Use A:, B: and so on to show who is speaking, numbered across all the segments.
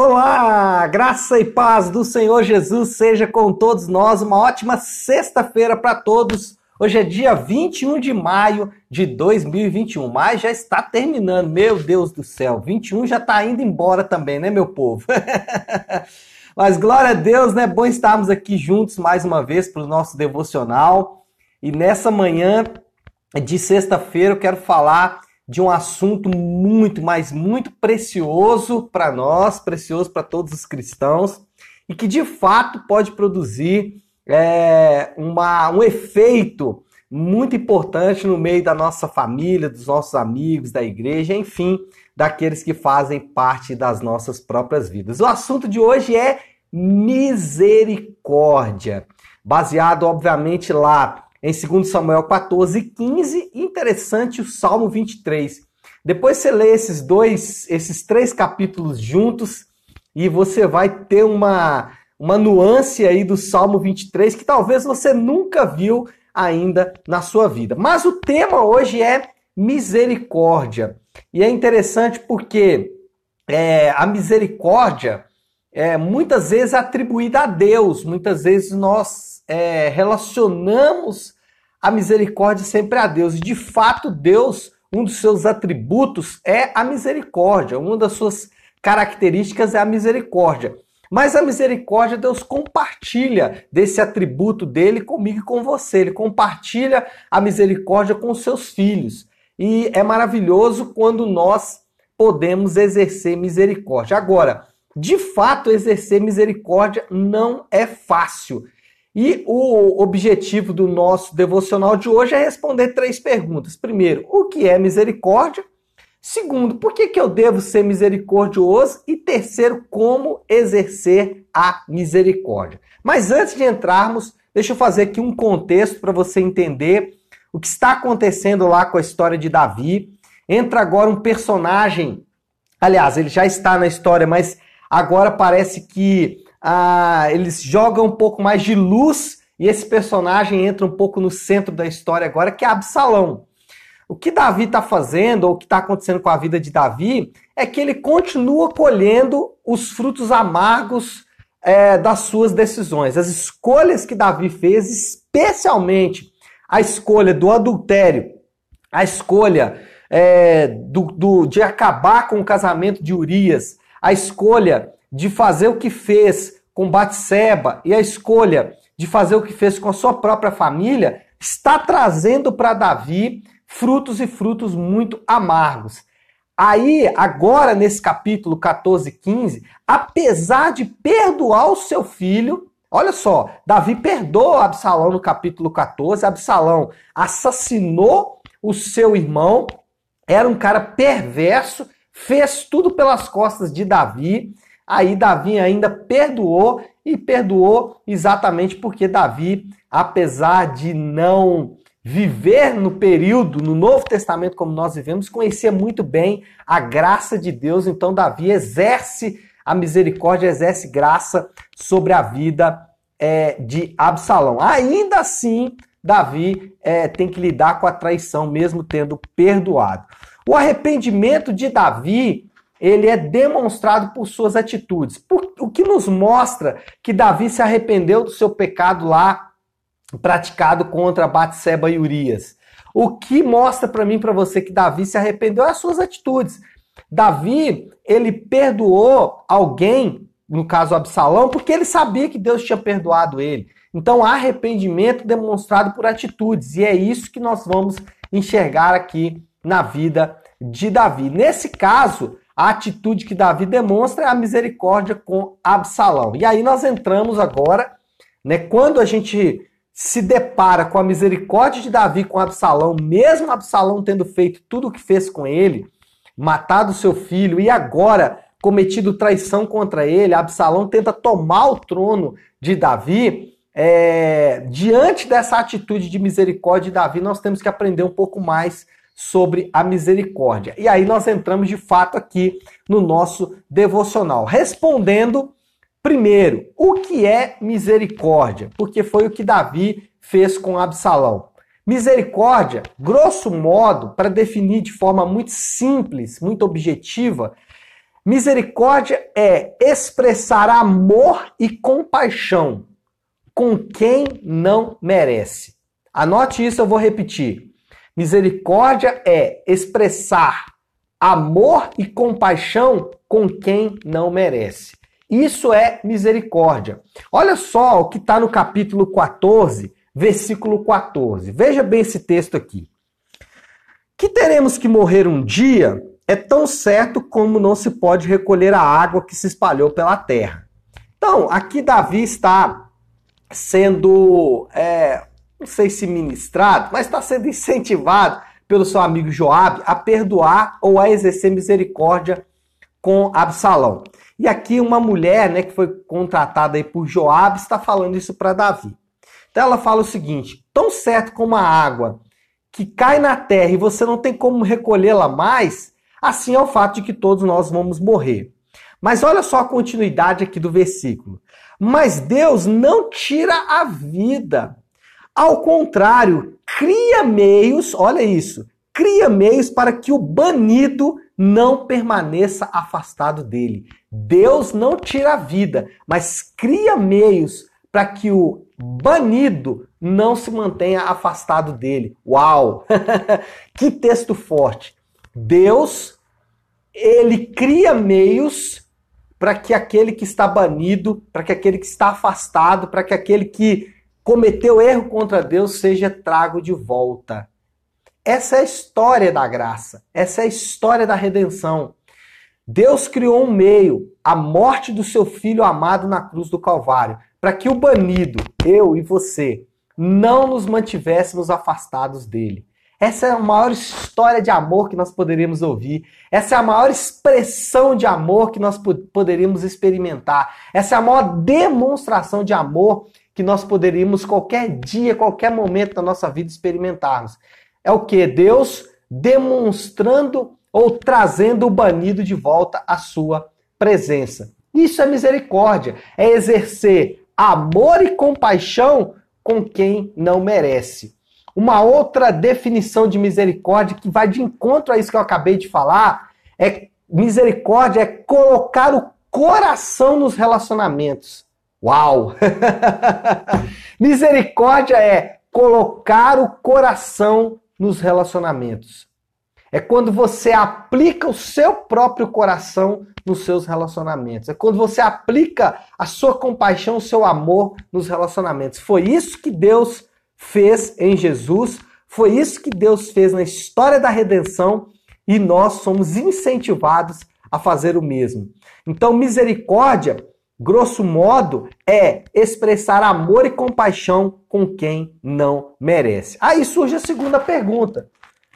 A: Olá, graça e paz do Senhor Jesus seja com todos nós. Uma ótima sexta-feira para todos. Hoje é dia 21 de maio de 2021, mas já está terminando. Meu Deus do céu, 21 já está indo embora também, né, meu povo? mas glória a Deus, né? Bom estarmos aqui juntos mais uma vez para o nosso devocional. E nessa manhã de sexta-feira eu quero falar de um assunto muito, mas muito precioso para nós, precioso para todos os cristãos, e que de fato pode produzir é, uma, um efeito muito importante no meio da nossa família, dos nossos amigos, da igreja, enfim, daqueles que fazem parte das nossas próprias vidas. O assunto de hoje é misericórdia, baseado, obviamente, lá em 2 Samuel 14, 15, interessante o Salmo 23. Depois você lê esses dois, esses três capítulos juntos e você vai ter uma, uma nuance aí do Salmo 23 que talvez você nunca viu ainda na sua vida. Mas o tema hoje é misericórdia. E é interessante porque é, a misericórdia é muitas vezes atribuída a Deus, muitas vezes nós é, relacionamos a misericórdia sempre a Deus. E de fato, Deus, um dos seus atributos é a misericórdia. Uma das suas características é a misericórdia. Mas a misericórdia, Deus compartilha desse atributo dele comigo e com você. Ele compartilha a misericórdia com os seus filhos. E é maravilhoso quando nós podemos exercer misericórdia. Agora, de fato, exercer misericórdia não é fácil. E o objetivo do nosso devocional de hoje é responder três perguntas. Primeiro, o que é misericórdia? Segundo, por que, que eu devo ser misericordioso? E terceiro, como exercer a misericórdia. Mas antes de entrarmos, deixa eu fazer aqui um contexto para você entender o que está acontecendo lá com a história de Davi. Entra agora um personagem, aliás, ele já está na história, mas agora parece que ah, eles jogam um pouco mais de luz e esse personagem entra um pouco no centro da história agora, que é Absalão. O que Davi está fazendo, ou o que está acontecendo com a vida de Davi, é que ele continua colhendo os frutos amargos é, das suas decisões. As escolhas que Davi fez, especialmente a escolha do adultério, a escolha é, do, do, de acabar com o casamento de Urias, a escolha de fazer o que fez com Batseba e a escolha de fazer o que fez com a sua própria família está trazendo para Davi frutos e frutos muito amargos. Aí, agora nesse capítulo 14, 15, apesar de perdoar o seu filho, olha só, Davi perdoa Absalão no capítulo 14, Absalão assassinou o seu irmão, era um cara perverso, fez tudo pelas costas de Davi, Aí Davi ainda perdoou e perdoou exatamente porque Davi, apesar de não viver no período, no Novo Testamento como nós vivemos, conhecia muito bem a graça de Deus. Então Davi exerce a misericórdia, exerce graça sobre a vida é, de Absalão. Ainda assim, Davi é, tem que lidar com a traição, mesmo tendo perdoado. O arrependimento de Davi ele é demonstrado por suas atitudes. Por, o que nos mostra que Davi se arrependeu do seu pecado lá praticado contra Batseba e Urias. O que mostra para mim para você que Davi se arrependeu é as suas atitudes. Davi, ele perdoou alguém, no caso Absalão, porque ele sabia que Deus tinha perdoado ele. Então, arrependimento demonstrado por atitudes, e é isso que nós vamos enxergar aqui na vida de Davi. Nesse caso, a atitude que Davi demonstra é a misericórdia com Absalão. E aí nós entramos agora, né, quando a gente se depara com a misericórdia de Davi com Absalão, mesmo Absalão tendo feito tudo o que fez com ele, matado seu filho e agora cometido traição contra ele, Absalão tenta tomar o trono de Davi. É, diante dessa atitude de misericórdia de Davi, nós temos que aprender um pouco mais sobre a misericórdia. E aí nós entramos de fato aqui no nosso devocional, respondendo primeiro, o que é misericórdia? Porque foi o que Davi fez com Absalão. Misericórdia, grosso modo, para definir de forma muito simples, muito objetiva, Misericórdia é expressar amor e compaixão com quem não merece. Anote isso, eu vou repetir. Misericórdia é expressar amor e compaixão com quem não merece. Isso é misericórdia. Olha só o que está no capítulo 14, versículo 14. Veja bem esse texto aqui. Que teremos que morrer um dia é tão certo como não se pode recolher a água que se espalhou pela terra. Então, aqui Davi está sendo, é, não sei se ministrado, mas está sendo incentivado pelo seu amigo Joabe a perdoar ou a exercer misericórdia com Absalão. E aqui uma mulher, né, que foi contratada aí por Joabe, está falando isso para Davi. Então ela fala o seguinte: tão certo como a água que cai na terra e você não tem como recolhê-la mais, assim é o fato de que todos nós vamos morrer. Mas olha só a continuidade aqui do versículo. Mas Deus não tira a vida. Ao contrário, cria meios, olha isso, cria meios para que o banido não permaneça afastado dele. Deus não tira a vida, mas cria meios para que o banido não se mantenha afastado dele. Uau! que texto forte. Deus ele cria meios para que aquele que está banido, para que aquele que está afastado, para que aquele que cometeu erro contra Deus seja trago de volta. Essa é a história da graça, essa é a história da redenção. Deus criou um meio, a morte do seu filho amado na cruz do Calvário, para que o banido, eu e você, não nos mantivéssemos afastados dele. Essa é a maior história de amor que nós poderíamos ouvir. Essa é a maior expressão de amor que nós poderíamos experimentar. Essa é a maior demonstração de amor que nós poderíamos qualquer dia, qualquer momento da nossa vida experimentarmos. É o que? Deus demonstrando ou trazendo o banido de volta à sua presença. Isso é misericórdia, é exercer amor e compaixão com quem não merece. Uma outra definição de misericórdia que vai de encontro a isso que eu acabei de falar é misericórdia é colocar o coração nos relacionamentos. Uau! misericórdia é colocar o coração nos relacionamentos. É quando você aplica o seu próprio coração nos seus relacionamentos. É quando você aplica a sua compaixão, o seu amor nos relacionamentos. Foi isso que Deus fez em Jesus, foi isso que Deus fez na história da redenção e nós somos incentivados a fazer o mesmo. Então, misericórdia, grosso modo, é expressar amor e compaixão com quem não merece. Aí surge a segunda pergunta.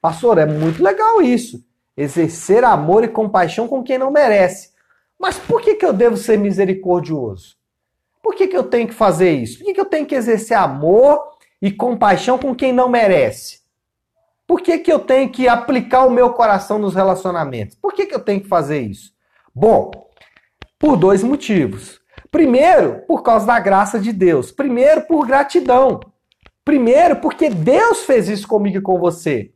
A: Pastor, é muito legal isso. Exercer amor e compaixão com quem não merece. Mas por que, que eu devo ser misericordioso? Por que, que eu tenho que fazer isso? Por que, que eu tenho que exercer amor e compaixão com quem não merece? Por que, que eu tenho que aplicar o meu coração nos relacionamentos? Por que, que eu tenho que fazer isso? Bom, por dois motivos. Primeiro, por causa da graça de Deus. Primeiro, por gratidão. Primeiro, porque Deus fez isso comigo e com você.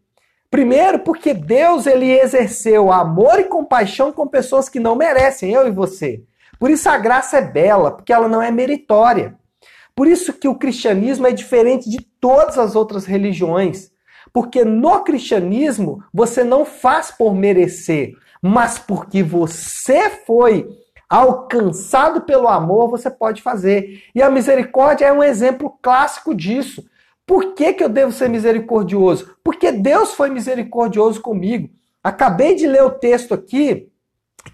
A: Primeiro, porque Deus ele exerceu amor e compaixão com pessoas que não merecem, eu e você. Por isso a graça é bela, porque ela não é meritória. Por isso que o cristianismo é diferente de todas as outras religiões. Porque no cristianismo você não faz por merecer, mas porque você foi alcançado pelo amor, você pode fazer. E a misericórdia é um exemplo clássico disso. Por que, que eu devo ser misericordioso? Porque Deus foi misericordioso comigo. Acabei de ler o texto aqui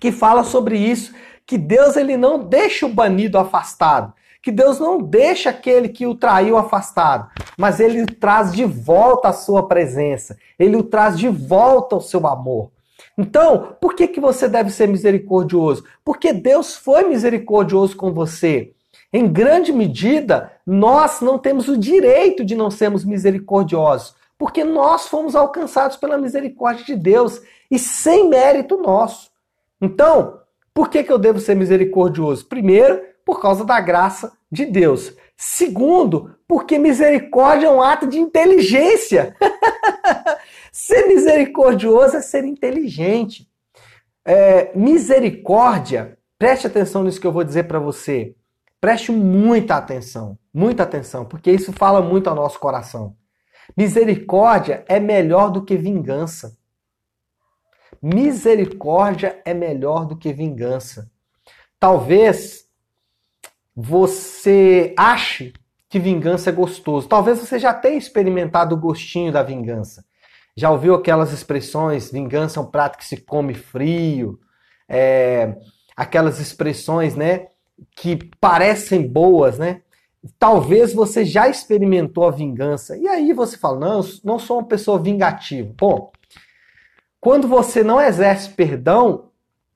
A: que fala sobre isso, que Deus ele não deixa o banido afastado, que Deus não deixa aquele que o traiu afastado, mas ele o traz de volta à sua presença, ele o traz de volta ao seu amor. Então, por que, que você deve ser misericordioso? Porque Deus foi misericordioso com você. Em grande medida, nós não temos o direito de não sermos misericordiosos, porque nós fomos alcançados pela misericórdia de Deus e sem mérito nosso. Então, por que, que eu devo ser misericordioso? Primeiro, por causa da graça de Deus. Segundo, porque misericórdia é um ato de inteligência. ser misericordioso é ser inteligente. É, misericórdia, preste atenção nisso que eu vou dizer para você. Preste muita atenção, muita atenção, porque isso fala muito ao nosso coração. Misericórdia é melhor do que vingança. Misericórdia é melhor do que vingança. Talvez você ache que vingança é gostoso. Talvez você já tenha experimentado o gostinho da vingança. Já ouviu aquelas expressões, vingança é um prato que se come frio, é, aquelas expressões, né, que parecem boas, né? Talvez você já experimentou a vingança. E aí você fala, não, não sou uma pessoa vingativa. Bom, quando você não exerce perdão,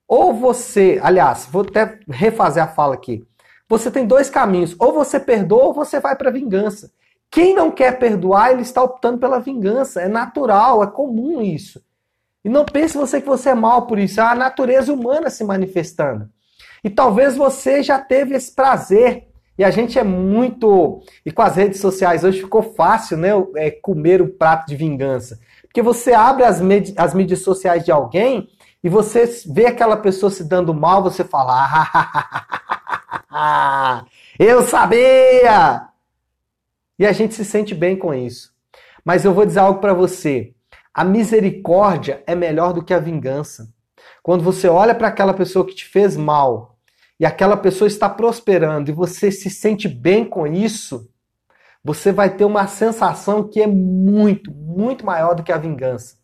A: ou você, aliás, vou até refazer a fala aqui. Você tem dois caminhos, ou você perdoa ou você vai para vingança. Quem não quer perdoar, ele está optando pela vingança. É natural, é comum isso. E não pense você que você é mal por isso. É a natureza humana se manifestando. E talvez você já teve esse prazer. E a gente é muito. E com as redes sociais hoje ficou fácil, né? É, comer o prato de vingança. Porque você abre as, as mídias sociais de alguém e você vê aquela pessoa se dando mal, você fala. Ah, eu sabia! E a gente se sente bem com isso. Mas eu vou dizer algo para você. A misericórdia é melhor do que a vingança. Quando você olha para aquela pessoa que te fez mal e aquela pessoa está prosperando e você se sente bem com isso, você vai ter uma sensação que é muito, muito maior do que a vingança.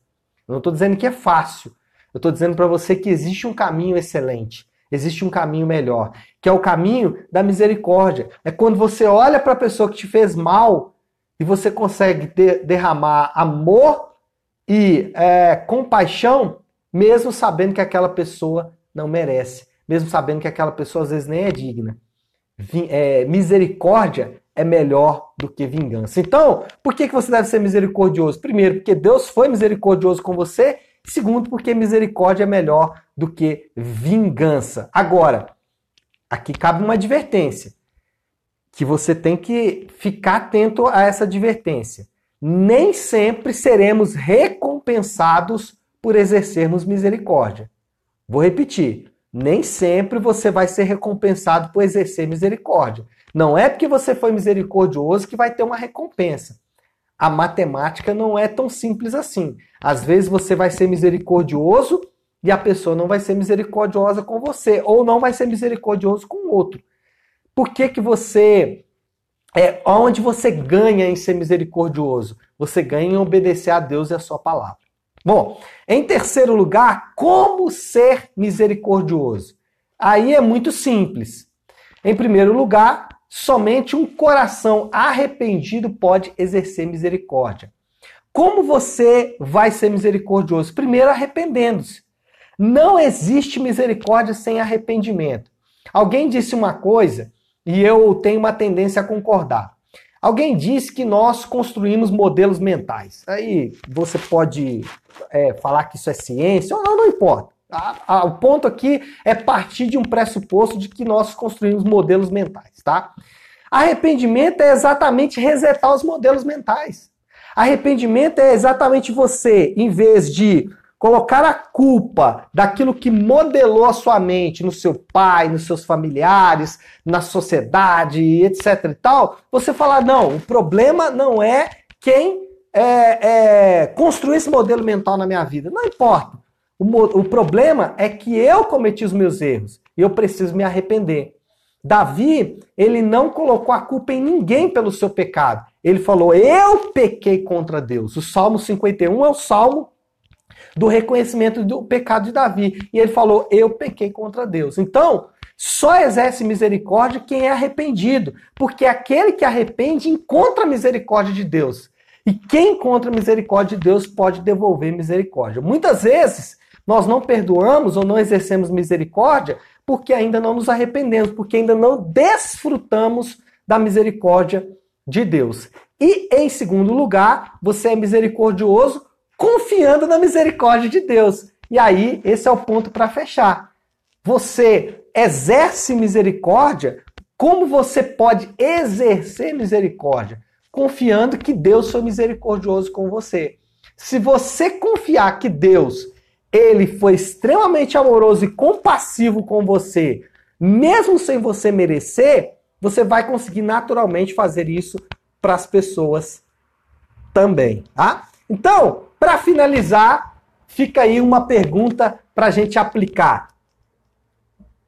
A: Eu não estou dizendo que é fácil. Eu estou dizendo para você que existe um caminho excelente. Existe um caminho melhor, que é o caminho da misericórdia. É quando você olha para a pessoa que te fez mal e você consegue de derramar amor e é, compaixão, mesmo sabendo que aquela pessoa não merece, mesmo sabendo que aquela pessoa às vezes nem é digna. É, misericórdia é melhor do que vingança. Então, por que, que você deve ser misericordioso? Primeiro, porque Deus foi misericordioso com você Segundo, porque misericórdia é melhor do que vingança. Agora, aqui cabe uma advertência, que você tem que ficar atento a essa advertência. Nem sempre seremos recompensados por exercermos misericórdia. Vou repetir. Nem sempre você vai ser recompensado por exercer misericórdia. Não é porque você foi misericordioso que vai ter uma recompensa a matemática não é tão simples assim. Às vezes você vai ser misericordioso e a pessoa não vai ser misericordiosa com você, ou não vai ser misericordioso com o outro. Por que, que você. É, onde você ganha em ser misericordioso? Você ganha em obedecer a Deus e a sua palavra. Bom, em terceiro lugar, como ser misericordioso? Aí é muito simples. Em primeiro lugar, Somente um coração arrependido pode exercer misericórdia. Como você vai ser misericordioso? Primeiro, arrependendo-se. Não existe misericórdia sem arrependimento. Alguém disse uma coisa e eu tenho uma tendência a concordar. Alguém disse que nós construímos modelos mentais. Aí você pode é, falar que isso é ciência ou não, não importa. A, a, o ponto aqui é partir de um pressuposto de que nós construímos modelos mentais, tá? Arrependimento é exatamente resetar os modelos mentais. Arrependimento é exatamente você, em vez de colocar a culpa daquilo que modelou a sua mente no seu pai, nos seus familiares, na sociedade, etc e tal, você falar, não, o problema não é quem é, é, construiu esse modelo mental na minha vida. Não importa. O, o problema é que eu cometi os meus erros e eu preciso me arrepender. Davi, ele não colocou a culpa em ninguém pelo seu pecado. Ele falou: Eu pequei contra Deus. O Salmo 51 é o salmo do reconhecimento do pecado de Davi. E ele falou: Eu pequei contra Deus. Então, só exerce misericórdia quem é arrependido, porque aquele que arrepende encontra a misericórdia de Deus. E quem encontra misericórdia de Deus pode devolver misericórdia. Muitas vezes nós não perdoamos ou não exercemos misericórdia porque ainda não nos arrependemos, porque ainda não desfrutamos da misericórdia de Deus. E em segundo lugar, você é misericordioso confiando na misericórdia de Deus. E aí, esse é o ponto para fechar. Você exerce misericórdia, como você pode exercer misericórdia? Confiando que Deus foi misericordioso com você. Se você confiar que Deus ele foi extremamente amoroso e compassivo com você, mesmo sem você merecer, você vai conseguir naturalmente fazer isso para as pessoas também, tá? Então, para finalizar, fica aí uma pergunta para a gente aplicar.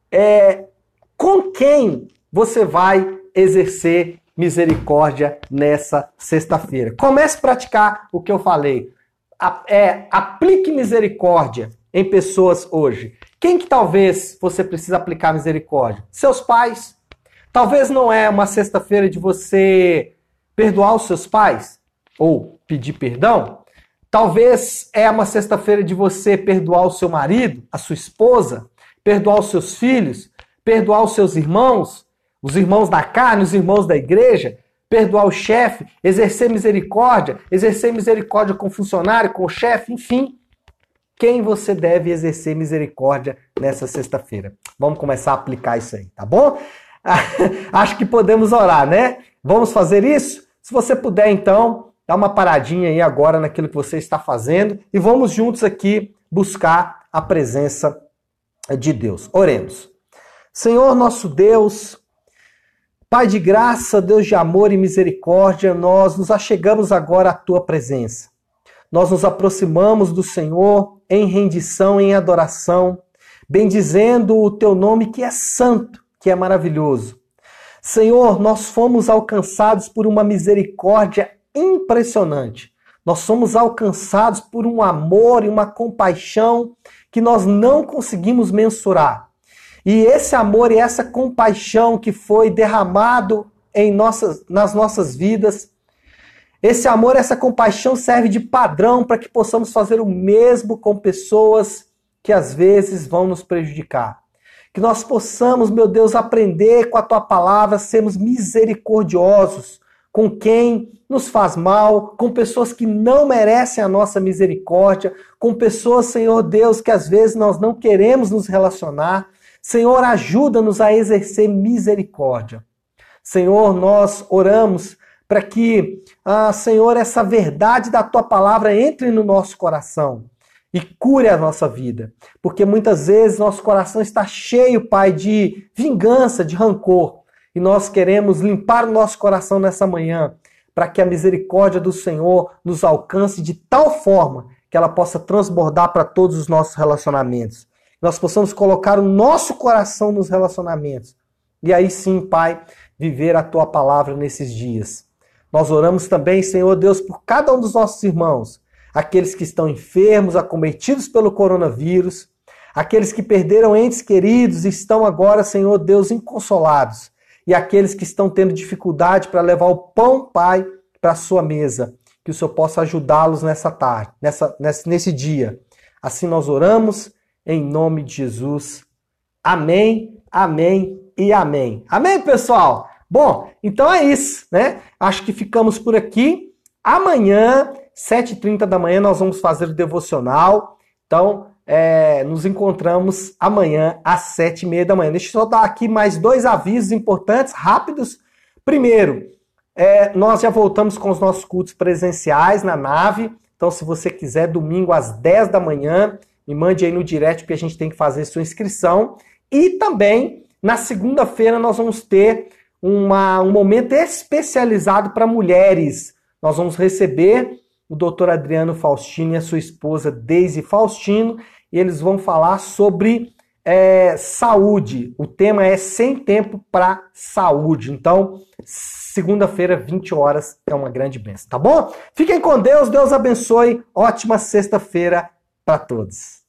A: É, com quem você vai exercer misericórdia nessa sexta-feira? Comece a praticar o que eu falei. É, aplique misericórdia em pessoas hoje. Quem que talvez você precisa aplicar misericórdia? Seus pais. Talvez não é uma sexta-feira de você perdoar os seus pais ou pedir perdão. Talvez é uma sexta-feira de você perdoar o seu marido, a sua esposa, perdoar os seus filhos, perdoar os seus irmãos, os irmãos da carne, os irmãos da igreja, perdoar o chefe, exercer misericórdia, exercer misericórdia com o funcionário, com o chefe, enfim. Quem você deve exercer misericórdia nessa sexta-feira? Vamos começar a aplicar isso aí, tá bom? Acho que podemos orar, né? Vamos fazer isso? Se você puder, então, dá uma paradinha aí agora naquilo que você está fazendo e vamos juntos aqui buscar a presença de Deus. Oremos. Senhor nosso Deus, Pai de graça, Deus de amor e misericórdia, nós nos achegamos agora à tua presença. Nós nos aproximamos do Senhor em rendição, em adoração, bendizendo o teu nome que é santo, que é maravilhoso. Senhor, nós fomos alcançados por uma misericórdia impressionante. Nós somos alcançados por um amor e uma compaixão que nós não conseguimos mensurar. E esse amor e essa compaixão que foi derramado em nossas, nas nossas vidas, esse amor, essa compaixão serve de padrão para que possamos fazer o mesmo com pessoas que às vezes vão nos prejudicar. Que nós possamos, meu Deus, aprender com a tua palavra, sermos misericordiosos com quem nos faz mal, com pessoas que não merecem a nossa misericórdia, com pessoas, Senhor Deus, que às vezes nós não queremos nos relacionar. Senhor, ajuda-nos a exercer misericórdia. Senhor, nós oramos para que, ah, Senhor, essa verdade da tua palavra entre no nosso coração e cure a nossa vida. Porque muitas vezes nosso coração está cheio, Pai, de vingança, de rancor. E nós queremos limpar o nosso coração nessa manhã, para que a misericórdia do Senhor nos alcance de tal forma que ela possa transbordar para todos os nossos relacionamentos nós possamos colocar o nosso coração nos relacionamentos. E aí sim, Pai, viver a tua palavra nesses dias. Nós oramos também, Senhor Deus, por cada um dos nossos irmãos, aqueles que estão enfermos, acometidos pelo coronavírus, aqueles que perderam entes queridos e estão agora, Senhor Deus, inconsolados, e aqueles que estão tendo dificuldade para levar o pão, Pai, para a sua mesa. Que o Senhor possa ajudá-los nessa tarde, nessa, nesse, nesse dia. Assim nós oramos em nome de Jesus. Amém, amém e amém. Amém, pessoal? Bom, então é isso, né? Acho que ficamos por aqui. Amanhã, 7h30 da manhã, nós vamos fazer o devocional. Então, é, nos encontramos amanhã às 7h30 da manhã. Deixa eu só dar aqui mais dois avisos importantes, rápidos. Primeiro, é, nós já voltamos com os nossos cultos presenciais na nave. Então, se você quiser, domingo às 10 da manhã, me mande aí no direct porque a gente tem que fazer sua inscrição. E também, na segunda-feira, nós vamos ter uma, um momento especializado para mulheres. Nós vamos receber o doutor Adriano Faustino e a sua esposa Deise Faustino, e eles vão falar sobre é, saúde. O tema é Sem Tempo para Saúde. Então, segunda-feira, 20 horas, é uma grande bênção, tá bom? Fiquem com Deus, Deus abençoe. Ótima sexta-feira para todos.